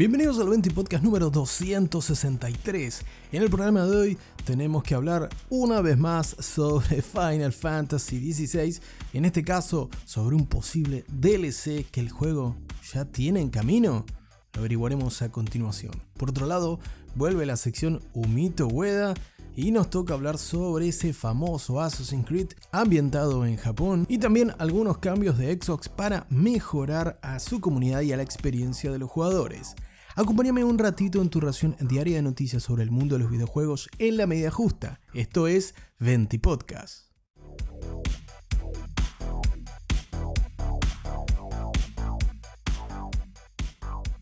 Bienvenidos al 20 Podcast número 263. En el programa de hoy tenemos que hablar una vez más sobre Final Fantasy XVI, en este caso sobre un posible DLC que el juego ya tiene en camino. Lo averiguaremos a continuación. Por otro lado, vuelve la sección Humito Ueda y nos toca hablar sobre ese famoso Assassin's Creed ambientado en Japón y también algunos cambios de Xbox para mejorar a su comunidad y a la experiencia de los jugadores. Acompáñame un ratito en tu ración diaria de noticias sobre el mundo de los videojuegos en la medida justa. Esto es Venti Podcast.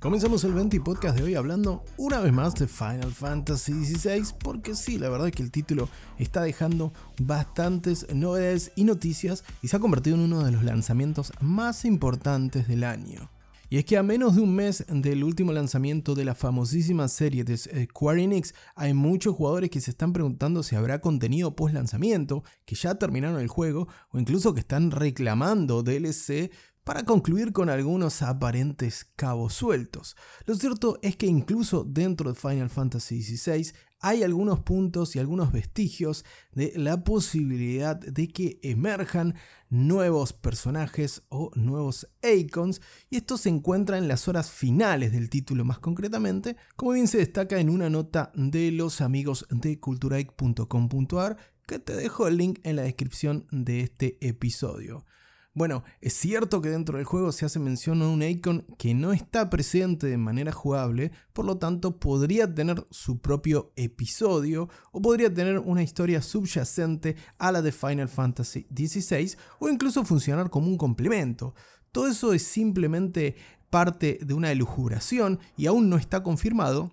Comenzamos el 20 podcast de hoy hablando una vez más de Final Fantasy XVI, porque sí, la verdad es que el título está dejando bastantes novedades y noticias y se ha convertido en uno de los lanzamientos más importantes del año. Y es que a menos de un mes del último lanzamiento de la famosísima serie de Square Enix, hay muchos jugadores que se están preguntando si habrá contenido post lanzamiento, que ya terminaron el juego, o incluso que están reclamando DLC para concluir con algunos aparentes cabos sueltos. Lo cierto es que incluso dentro de Final Fantasy XVI hay algunos puntos y algunos vestigios de la posibilidad de que emerjan nuevos personajes o nuevos icons y esto se encuentra en las horas finales del título más concretamente, como bien se destaca en una nota de los amigos de culturaic.com.ar que te dejo el link en la descripción de este episodio. Bueno, es cierto que dentro del juego se hace mención a un icon que no está presente de manera jugable, por lo tanto podría tener su propio episodio o podría tener una historia subyacente a la de Final Fantasy XVI o incluso funcionar como un complemento. Todo eso es simplemente parte de una elucubración y aún no está confirmado,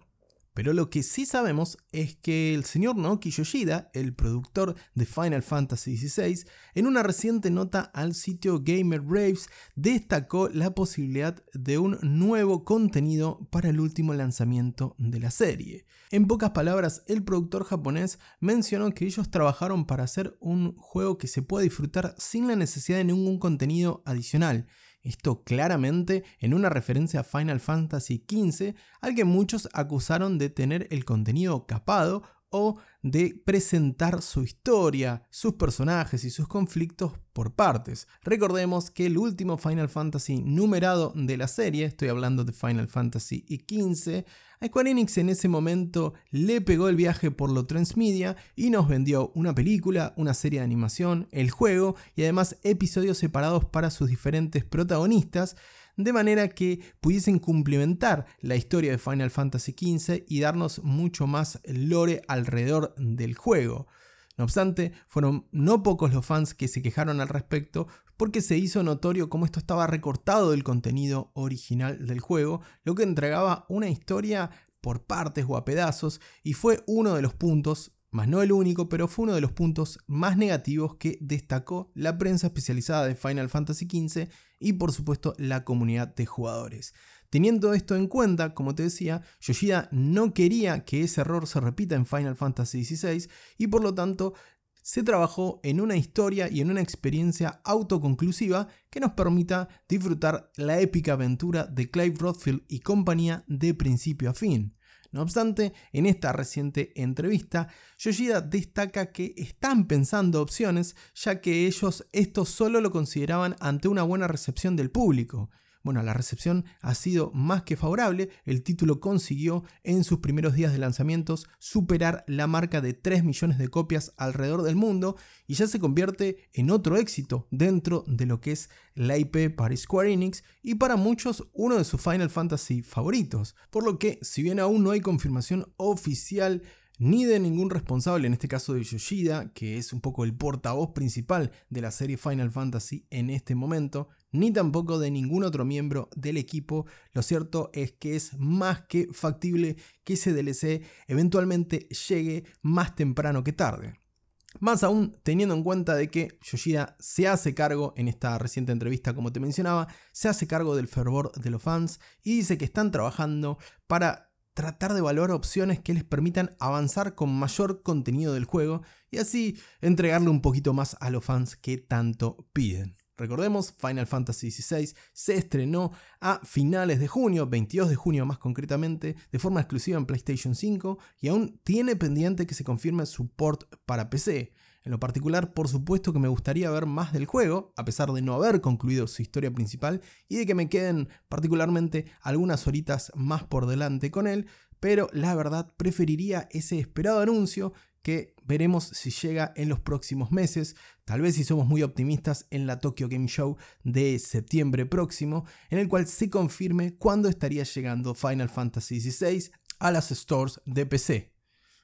pero lo que sí sabemos es que el señor Naoki Yoshida, el productor de Final Fantasy XVI, en una reciente nota al sitio Gamer Braves destacó la posibilidad de un nuevo contenido para el último lanzamiento de la serie. En pocas palabras, el productor japonés mencionó que ellos trabajaron para hacer un juego que se pueda disfrutar sin la necesidad de ningún contenido adicional esto claramente en una referencia a Final Fantasy XV, al que muchos acusaron de tener el contenido capado o de presentar su historia, sus personajes y sus conflictos por partes. Recordemos que el último Final Fantasy numerado de la serie, estoy hablando de Final Fantasy XV, a Square Enix en ese momento le pegó el viaje por lo transmedia y nos vendió una película, una serie de animación, el juego y además episodios separados para sus diferentes protagonistas de manera que pudiesen complementar la historia de Final Fantasy XV y darnos mucho más lore alrededor del juego. No obstante, fueron no pocos los fans que se quejaron al respecto porque se hizo notorio cómo esto estaba recortado del contenido original del juego, lo que entregaba una historia por partes o a pedazos y fue uno de los puntos más no el único, pero fue uno de los puntos más negativos que destacó la prensa especializada de Final Fantasy XV y por supuesto la comunidad de jugadores. Teniendo esto en cuenta, como te decía, Yoshida no quería que ese error se repita en Final Fantasy XVI y por lo tanto se trabajó en una historia y en una experiencia autoconclusiva que nos permita disfrutar la épica aventura de Clive Rothfield y compañía de principio a fin. No obstante, en esta reciente entrevista, Yoshida destaca que están pensando opciones, ya que ellos esto solo lo consideraban ante una buena recepción del público. Bueno, la recepción ha sido más que favorable, el título consiguió en sus primeros días de lanzamientos superar la marca de 3 millones de copias alrededor del mundo y ya se convierte en otro éxito dentro de lo que es la IP para Square Enix y para muchos uno de sus Final Fantasy favoritos, por lo que si bien aún no hay confirmación oficial ni de ningún responsable, en este caso de Yoshida, que es un poco el portavoz principal de la serie Final Fantasy en este momento, ni tampoco de ningún otro miembro del equipo. Lo cierto es que es más que factible que ese DLC eventualmente llegue más temprano que tarde. Más aún teniendo en cuenta de que Yoshida se hace cargo, en esta reciente entrevista como te mencionaba, se hace cargo del fervor de los fans y dice que están trabajando para tratar de evaluar opciones que les permitan avanzar con mayor contenido del juego y así entregarle un poquito más a los fans que tanto piden. Recordemos, Final Fantasy XVI se estrenó a finales de junio, 22 de junio más concretamente, de forma exclusiva en PlayStation 5 y aún tiene pendiente que se confirme su port para PC. En lo particular, por supuesto que me gustaría ver más del juego, a pesar de no haber concluido su historia principal y de que me queden particularmente algunas horitas más por delante con él, pero la verdad preferiría ese esperado anuncio que veremos si llega en los próximos meses, tal vez si somos muy optimistas en la Tokyo Game Show de septiembre próximo, en el cual se confirme cuándo estaría llegando Final Fantasy XVI a las stores de PC.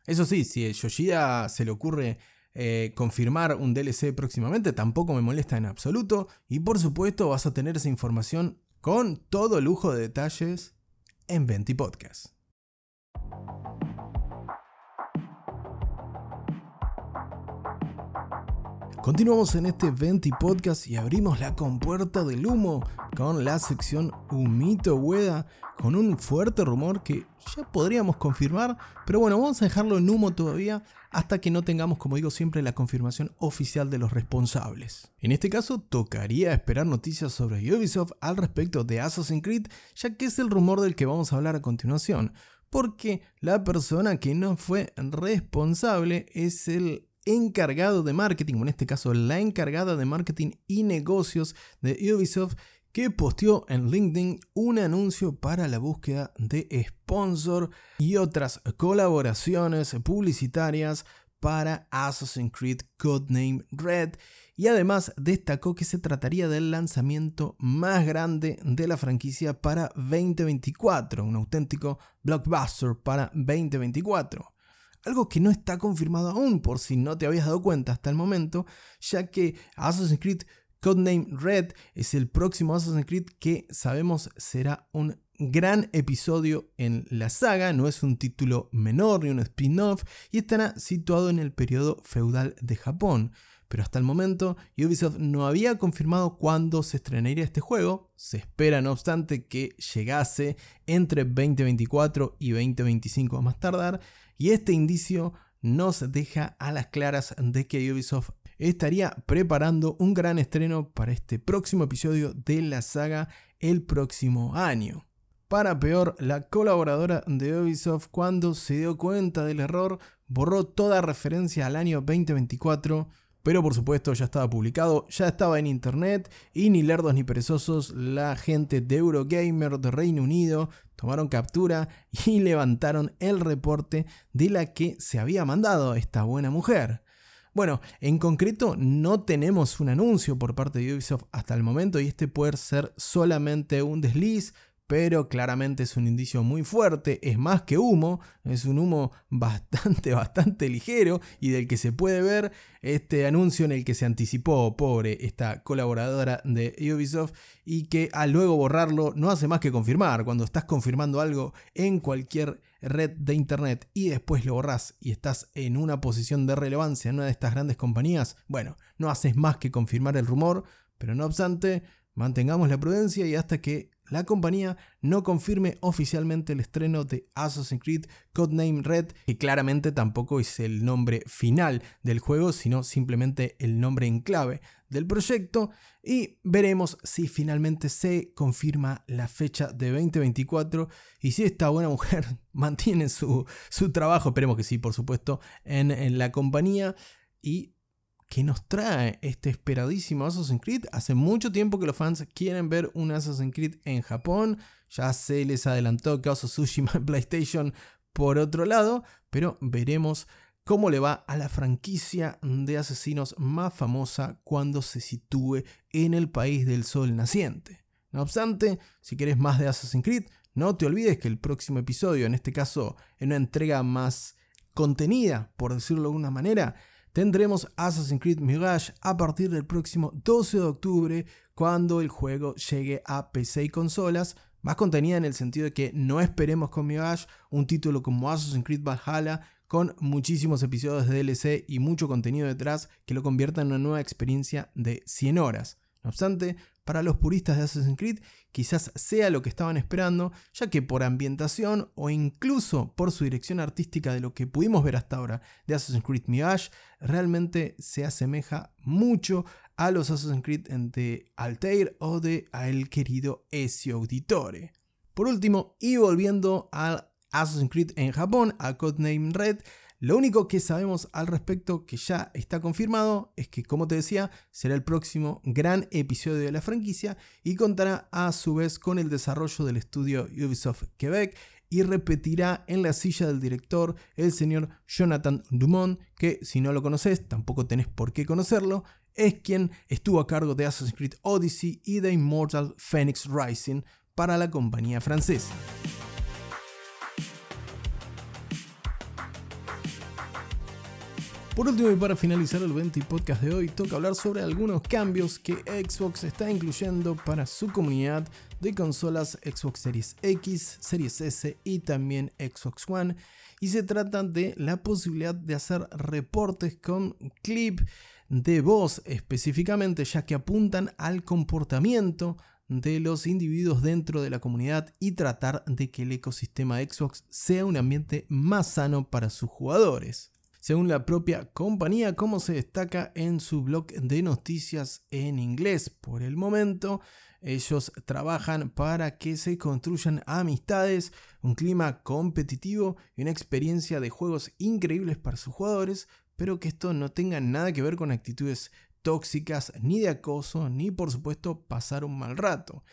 Eso sí, si a Yoshida se le ocurre eh, confirmar un DLC próximamente tampoco me molesta en absoluto y por supuesto vas a tener esa información con todo lujo de detalles en Venti Podcast. Continuamos en este Venti Podcast y abrimos la compuerta del humo con la sección Humito Hueda, con un fuerte rumor que ya podríamos confirmar, pero bueno, vamos a dejarlo en humo todavía hasta que no tengamos, como digo siempre, la confirmación oficial de los responsables. En este caso, tocaría esperar noticias sobre Ubisoft al respecto de Assassin's Creed, ya que es el rumor del que vamos a hablar a continuación, porque la persona que no fue responsable es el encargado de marketing, o en este caso la encargada de marketing y negocios de Ubisoft, que posteó en LinkedIn un anuncio para la búsqueda de sponsor y otras colaboraciones publicitarias para Assassin's Creed Codename Red y además destacó que se trataría del lanzamiento más grande de la franquicia para 2024, un auténtico blockbuster para 2024. Algo que no está confirmado aún por si no te habías dado cuenta hasta el momento, ya que Assassin's Creed Codename Red es el próximo Assassin's Creed que sabemos será un gran episodio en la saga, no es un título menor ni un spin-off y estará situado en el periodo feudal de Japón. Pero hasta el momento Ubisoft no había confirmado cuándo se estrenaría este juego, se espera no obstante que llegase entre 2024 y 2025 a más tardar, y este indicio nos deja a las claras de que Ubisoft estaría preparando un gran estreno para este próximo episodio de la saga el próximo año. Para peor, la colaboradora de Ubisoft cuando se dio cuenta del error borró toda referencia al año 2024, pero por supuesto ya estaba publicado, ya estaba en internet y ni lerdos ni perezosos, la gente de Eurogamer de Reino Unido tomaron captura y levantaron el reporte de la que se había mandado esta buena mujer. Bueno, en concreto no tenemos un anuncio por parte de Ubisoft hasta el momento y este puede ser solamente un desliz, pero claramente es un indicio muy fuerte, es más que humo, es un humo bastante, bastante ligero y del que se puede ver este anuncio en el que se anticipó, pobre, esta colaboradora de Ubisoft y que al luego borrarlo no hace más que confirmar, cuando estás confirmando algo en cualquier red de internet y después lo borras y estás en una posición de relevancia en una de estas grandes compañías, bueno, no haces más que confirmar el rumor, pero no obstante, mantengamos la prudencia y hasta que la compañía no confirme oficialmente el estreno de Assassin's Creed Codename Red, que claramente tampoco es el nombre final del juego, sino simplemente el nombre en clave del proyecto, y veremos si finalmente se confirma la fecha de 2024 y si esta buena mujer mantiene su, su trabajo, esperemos que sí, por supuesto, en, en la compañía. Y que nos trae este esperadísimo Assassin's Creed. Hace mucho tiempo que los fans quieren ver un Assassin's Creed en Japón. Ya se les adelantó Chaos of Tsushima en PlayStation por otro lado, pero veremos cómo le va a la franquicia de asesinos más famosa cuando se sitúe en el país del sol naciente. No obstante, si quieres más de Assassin's Creed, no te olvides que el próximo episodio, en este caso en una entrega más contenida, por decirlo de alguna manera, tendremos Assassin's Creed Mirage a partir del próximo 12 de octubre cuando el juego llegue a PC y consolas. Más contenida en el sentido de que no esperemos con Mirage un título como Assassin's Creed Valhalla con muchísimos episodios de DLC y mucho contenido detrás que lo convierta en una nueva experiencia de 100 horas. No obstante, para los puristas de Assassin's Creed quizás sea lo que estaban esperando, ya que por ambientación o incluso por su dirección artística de lo que pudimos ver hasta ahora de Assassin's Creed Mirage, realmente se asemeja mucho a los Assassin's Creed de Altair o de a el querido Ezio Auditore. Por último, y volviendo al Assassin's Creed en Japón, a Codename Red, lo único que sabemos al respecto que ya está confirmado es que, como te decía, será el próximo gran episodio de la franquicia y contará a su vez con el desarrollo del estudio Ubisoft Quebec y repetirá en la silla del director el señor Jonathan Dumont, que si no lo conoces, tampoco tenés por qué conocerlo, es quien estuvo a cargo de Assassin's Creed Odyssey y de Immortal Phoenix Rising para la compañía francesa. Por último y para finalizar el 20 podcast de hoy, toca hablar sobre algunos cambios que Xbox está incluyendo para su comunidad de consolas Xbox Series X, Series S y también Xbox One. Y se trata de la posibilidad de hacer reportes con clip de voz específicamente, ya que apuntan al comportamiento de los individuos dentro de la comunidad y tratar de que el ecosistema Xbox sea un ambiente más sano para sus jugadores según la propia compañía, como se destaca en su blog de noticias en inglés. Por el momento, ellos trabajan para que se construyan amistades, un clima competitivo y una experiencia de juegos increíbles para sus jugadores, pero que esto no tenga nada que ver con actitudes tóxicas, ni de acoso, ni por supuesto pasar un mal rato.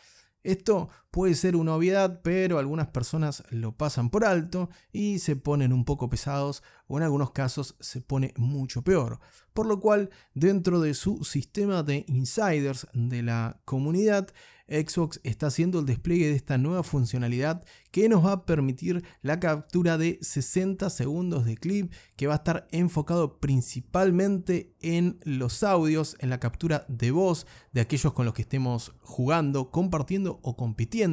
Esto puede ser una obviedad, pero algunas personas lo pasan por alto y se ponen un poco pesados o en algunos casos se pone mucho peor. Por lo cual, dentro de su sistema de insiders de la comunidad, Xbox está haciendo el despliegue de esta nueva funcionalidad que nos va a permitir la captura de 60 segundos de clip que va a estar enfocado principalmente en los audios, en la captura de voz de aquellos con los que estemos jugando, compartiendo o compitiendo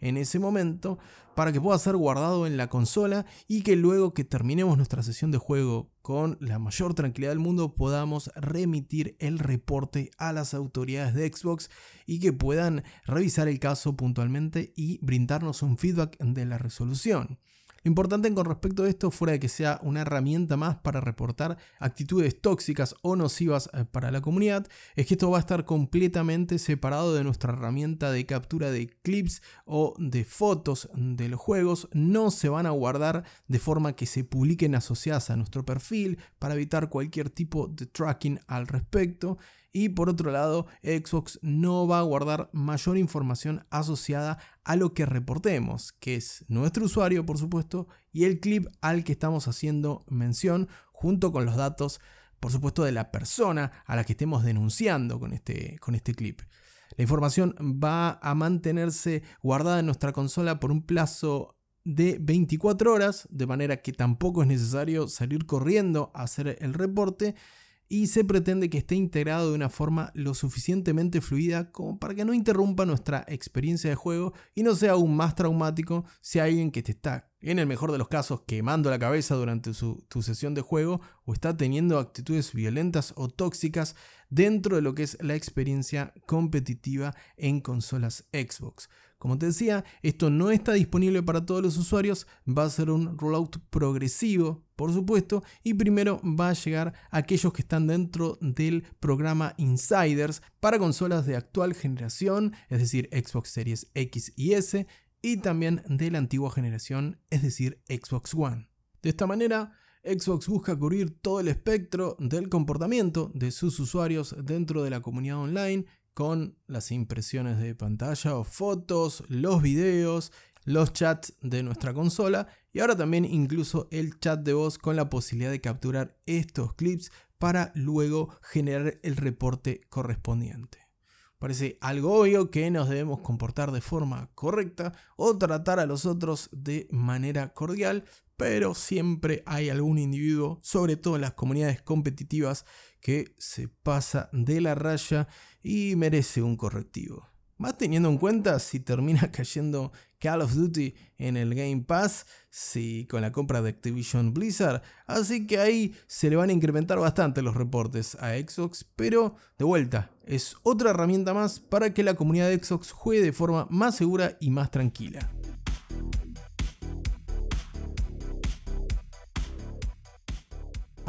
en ese momento para que pueda ser guardado en la consola y que luego que terminemos nuestra sesión de juego con la mayor tranquilidad del mundo podamos remitir el reporte a las autoridades de Xbox y que puedan revisar el caso puntualmente y brindarnos un feedback de la resolución. Importante con respecto a esto, fuera de que sea una herramienta más para reportar actitudes tóxicas o nocivas eh, para la comunidad, es que esto va a estar completamente separado de nuestra herramienta de captura de clips o de fotos de los juegos. No se van a guardar de forma que se publiquen asociadas a nuestro perfil para evitar cualquier tipo de tracking al respecto. Y por otro lado, Xbox no va a guardar mayor información asociada a lo que reportemos, que es nuestro usuario, por supuesto, y el clip al que estamos haciendo mención, junto con los datos, por supuesto, de la persona a la que estemos denunciando con este, con este clip. La información va a mantenerse guardada en nuestra consola por un plazo de 24 horas, de manera que tampoco es necesario salir corriendo a hacer el reporte y se pretende que esté integrado de una forma lo suficientemente fluida como para que no interrumpa nuestra experiencia de juego y no sea aún más traumático si hay alguien que te está, en el mejor de los casos, quemando la cabeza durante su, tu sesión de juego o está teniendo actitudes violentas o tóxicas dentro de lo que es la experiencia competitiva en consolas Xbox. Como te decía, esto no está disponible para todos los usuarios, va a ser un rollout progresivo, por supuesto, y primero va a llegar a aquellos que están dentro del programa Insiders para consolas de actual generación, es decir, Xbox Series X y S, y también de la antigua generación, es decir, Xbox One. De esta manera, Xbox busca cubrir todo el espectro del comportamiento de sus usuarios dentro de la comunidad online con las impresiones de pantalla o fotos, los videos, los chats de nuestra consola y ahora también incluso el chat de voz con la posibilidad de capturar estos clips para luego generar el reporte correspondiente. Parece algo obvio que nos debemos comportar de forma correcta o tratar a los otros de manera cordial, pero siempre hay algún individuo, sobre todo en las comunidades competitivas, que se pasa de la raya y merece un correctivo. Más teniendo en cuenta si termina cayendo Call of Duty en el Game Pass, si con la compra de Activision Blizzard. Así que ahí se le van a incrementar bastante los reportes a Xbox, pero de vuelta, es otra herramienta más para que la comunidad de Xbox juegue de forma más segura y más tranquila.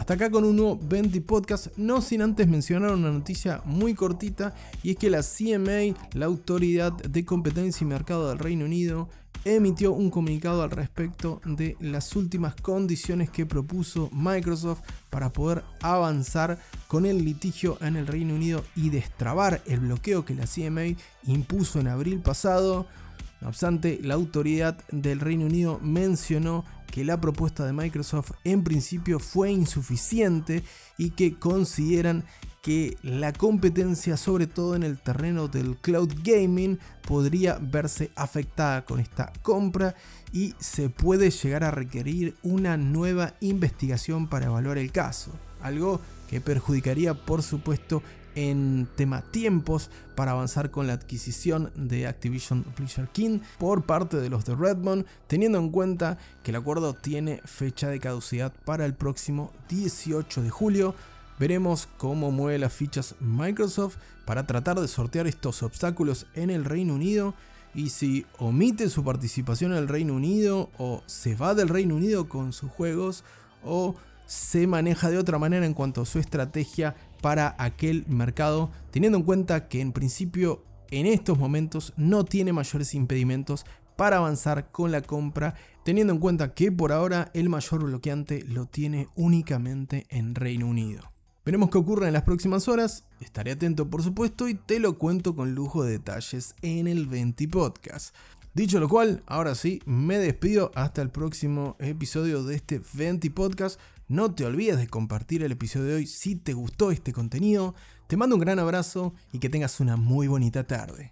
Hasta acá con un nuevo 20 podcast, no sin antes mencionar una noticia muy cortita y es que la CMA, la Autoridad de Competencia y Mercado del Reino Unido, emitió un comunicado al respecto de las últimas condiciones que propuso Microsoft para poder avanzar con el litigio en el Reino Unido y destrabar el bloqueo que la CMA impuso en abril pasado. No obstante, la autoridad del Reino Unido mencionó que la propuesta de Microsoft en principio fue insuficiente y que consideran que la competencia, sobre todo en el terreno del cloud gaming, podría verse afectada con esta compra y se puede llegar a requerir una nueva investigación para evaluar el caso. Algo que perjudicaría por supuesto en tema tiempos para avanzar con la adquisición de Activision Blizzard King por parte de los de Redmond, teniendo en cuenta que el acuerdo tiene fecha de caducidad para el próximo 18 de julio. Veremos cómo mueve las fichas Microsoft para tratar de sortear estos obstáculos en el Reino Unido y si omite su participación en el Reino Unido o se va del Reino Unido con sus juegos o se maneja de otra manera en cuanto a su estrategia para aquel mercado, teniendo en cuenta que en principio en estos momentos no tiene mayores impedimentos para avanzar con la compra, teniendo en cuenta que por ahora el mayor bloqueante lo tiene únicamente en Reino Unido. Veremos qué ocurre en las próximas horas, estaré atento por supuesto y te lo cuento con lujo de detalles en el 20 Podcast. Dicho lo cual, ahora sí, me despido hasta el próximo episodio de este 20 Podcast. No te olvides de compartir el episodio de hoy si te gustó este contenido. Te mando un gran abrazo y que tengas una muy bonita tarde.